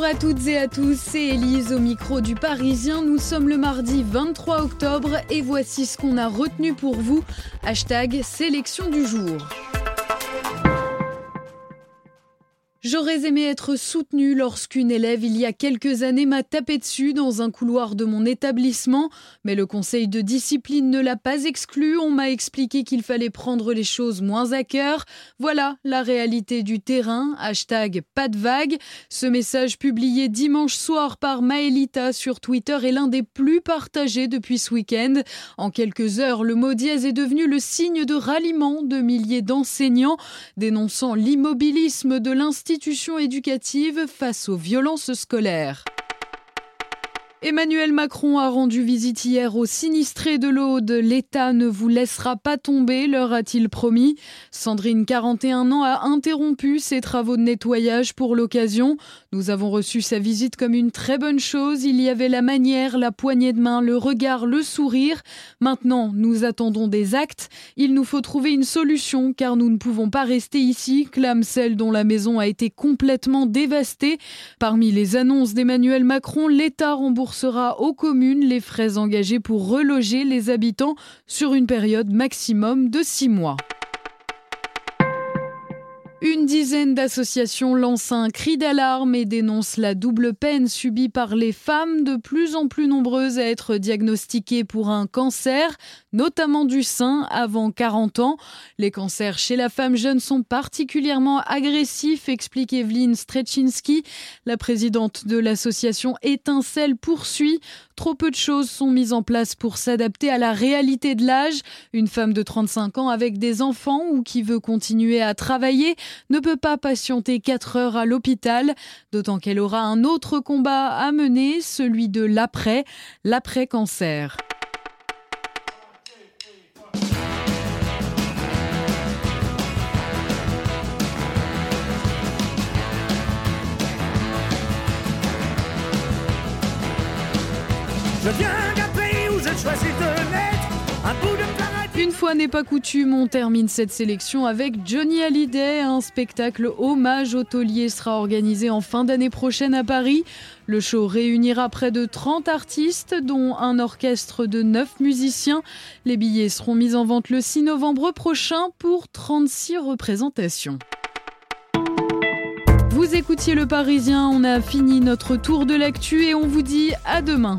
Bonjour à toutes et à tous, c'est Élise au micro du Parisien. Nous sommes le mardi 23 octobre et voici ce qu'on a retenu pour vous. Hashtag sélection du jour. J'aurais aimé être soutenue lorsqu'une élève il y a quelques années m'a tapé dessus dans un couloir de mon établissement, mais le conseil de discipline ne l'a pas exclu. On m'a expliqué qu'il fallait prendre les choses moins à cœur. Voilà la réalité du terrain. Hashtag pas de vague. Ce message publié dimanche soir par Maëlita sur Twitter est l'un des plus partagés depuis ce week-end. En quelques heures, le mot dièse est devenu le signe de ralliement de milliers d'enseignants, dénonçant l'immobilisme de l'institution institutions éducatives face aux violences scolaires. Emmanuel Macron a rendu visite hier aux sinistrés de l'Aude. L'État ne vous laissera pas tomber, leur a-t-il promis. Sandrine, 41 ans, a interrompu ses travaux de nettoyage pour l'occasion. Nous avons reçu sa visite comme une très bonne chose. Il y avait la manière, la poignée de main, le regard, le sourire. Maintenant, nous attendons des actes. Il nous faut trouver une solution car nous ne pouvons pas rester ici, clame celle dont la maison a été complètement dévastée. Parmi les annonces d'Emmanuel Macron, l'État rembourse remboursera aux communes les frais engagés pour reloger les habitants sur une période maximum de six mois. Dizaine d'associations lancent un cri d'alarme et dénoncent la double peine subie par les femmes de plus en plus nombreuses à être diagnostiquées pour un cancer, notamment du sein, avant 40 ans. Les cancers chez la femme jeune sont particulièrement agressifs, explique Evelyne Strechinski. La présidente de l'association Étincelle poursuit. Trop peu de choses sont mises en place pour s'adapter à la réalité de l'âge. Une femme de 35 ans avec des enfants ou qui veut continuer à travailler ne peut pas patienter 4 heures à l'hôpital, d'autant qu'elle aura un autre combat à mener, celui de l'après, l'après-cancer. Je viens d'un pays où je choisis de naître, un bout de. Une fois n'est pas coutume, on termine cette sélection avec Johnny Hallyday. Un spectacle hommage au taulier sera organisé en fin d'année prochaine à Paris. Le show réunira près de 30 artistes, dont un orchestre de 9 musiciens. Les billets seront mis en vente le 6 novembre prochain pour 36 représentations. Vous écoutiez Le Parisien, on a fini notre tour de l'actu et on vous dit à demain.